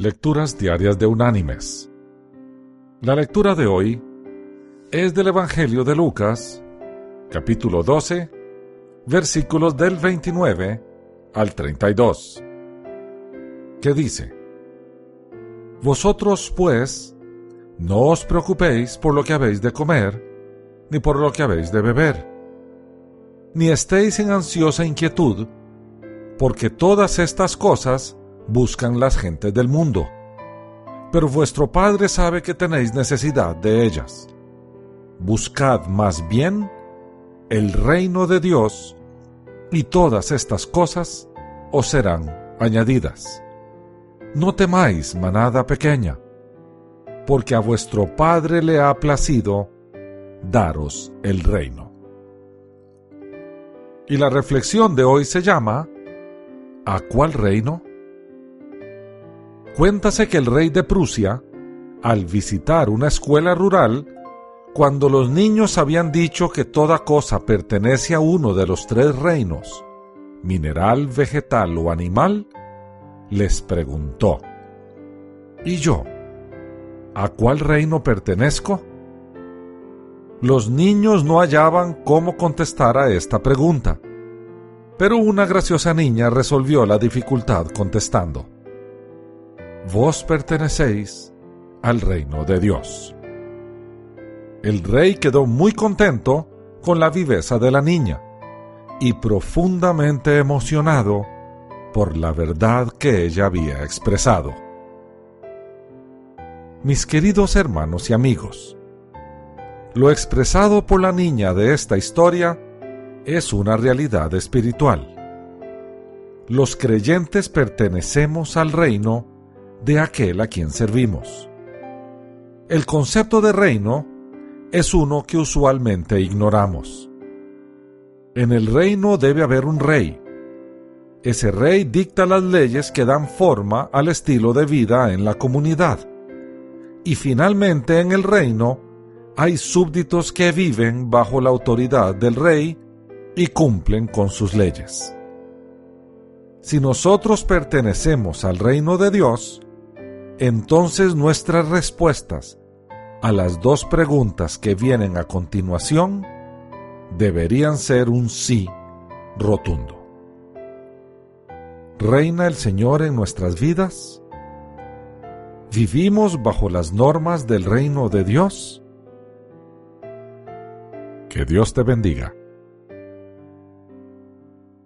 Lecturas Diarias de Unánimes. La lectura de hoy es del Evangelio de Lucas, capítulo 12, versículos del 29 al 32, que dice, Vosotros, pues, no os preocupéis por lo que habéis de comer, ni por lo que habéis de beber, ni estéis en ansiosa inquietud, porque todas estas cosas buscan las gentes del mundo, pero vuestro Padre sabe que tenéis necesidad de ellas. Buscad más bien el reino de Dios, y todas estas cosas os serán añadidas. No temáis, manada pequeña, porque a vuestro Padre le ha placido daros el reino. Y la reflexión de hoy se llama ¿A cuál reino? Cuéntase que el rey de Prusia, al visitar una escuela rural, cuando los niños habían dicho que toda cosa pertenece a uno de los tres reinos, mineral, vegetal o animal, les preguntó, ¿Y yo? ¿A cuál reino pertenezco? Los niños no hallaban cómo contestar a esta pregunta, pero una graciosa niña resolvió la dificultad contestando vos pertenecéis al reino de Dios. El rey quedó muy contento con la viveza de la niña y profundamente emocionado por la verdad que ella había expresado. Mis queridos hermanos y amigos, lo expresado por la niña de esta historia es una realidad espiritual. Los creyentes pertenecemos al reino de aquel a quien servimos. El concepto de reino es uno que usualmente ignoramos. En el reino debe haber un rey. Ese rey dicta las leyes que dan forma al estilo de vida en la comunidad. Y finalmente en el reino hay súbditos que viven bajo la autoridad del rey y cumplen con sus leyes. Si nosotros pertenecemos al reino de Dios, entonces nuestras respuestas a las dos preguntas que vienen a continuación deberían ser un sí rotundo. ¿Reina el Señor en nuestras vidas? ¿Vivimos bajo las normas del reino de Dios? Que Dios te bendiga.